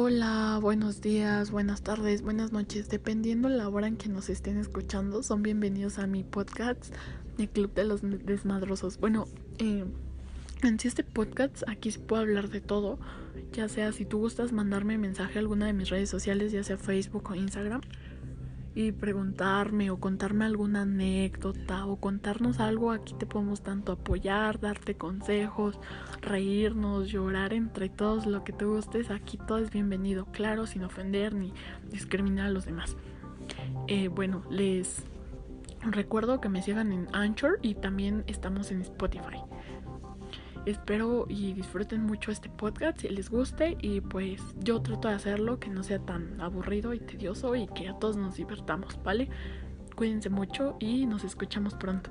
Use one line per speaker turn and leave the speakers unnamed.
Hola, buenos días, buenas tardes, buenas noches, dependiendo la hora en que nos estén escuchando, son bienvenidos a mi podcast, el Club de los Desmadrosos. Bueno, eh, en este podcast aquí se puede hablar de todo, ya sea si tú gustas mandarme mensaje a alguna de mis redes sociales, ya sea Facebook o Instagram y preguntarme o contarme alguna anécdota o contarnos algo, aquí te podemos tanto apoyar, darte consejos, reírnos, llorar entre todos, lo que te gustes, aquí todo es bienvenido, claro, sin ofender ni discriminar a los demás. Eh, bueno, les recuerdo que me sigan en Anchor y también estamos en Spotify. Espero y disfruten mucho este podcast si les guste y pues yo trato de hacerlo que no sea tan aburrido y tedioso y que a todos nos divertamos, ¿vale? Cuídense mucho y nos escuchamos pronto.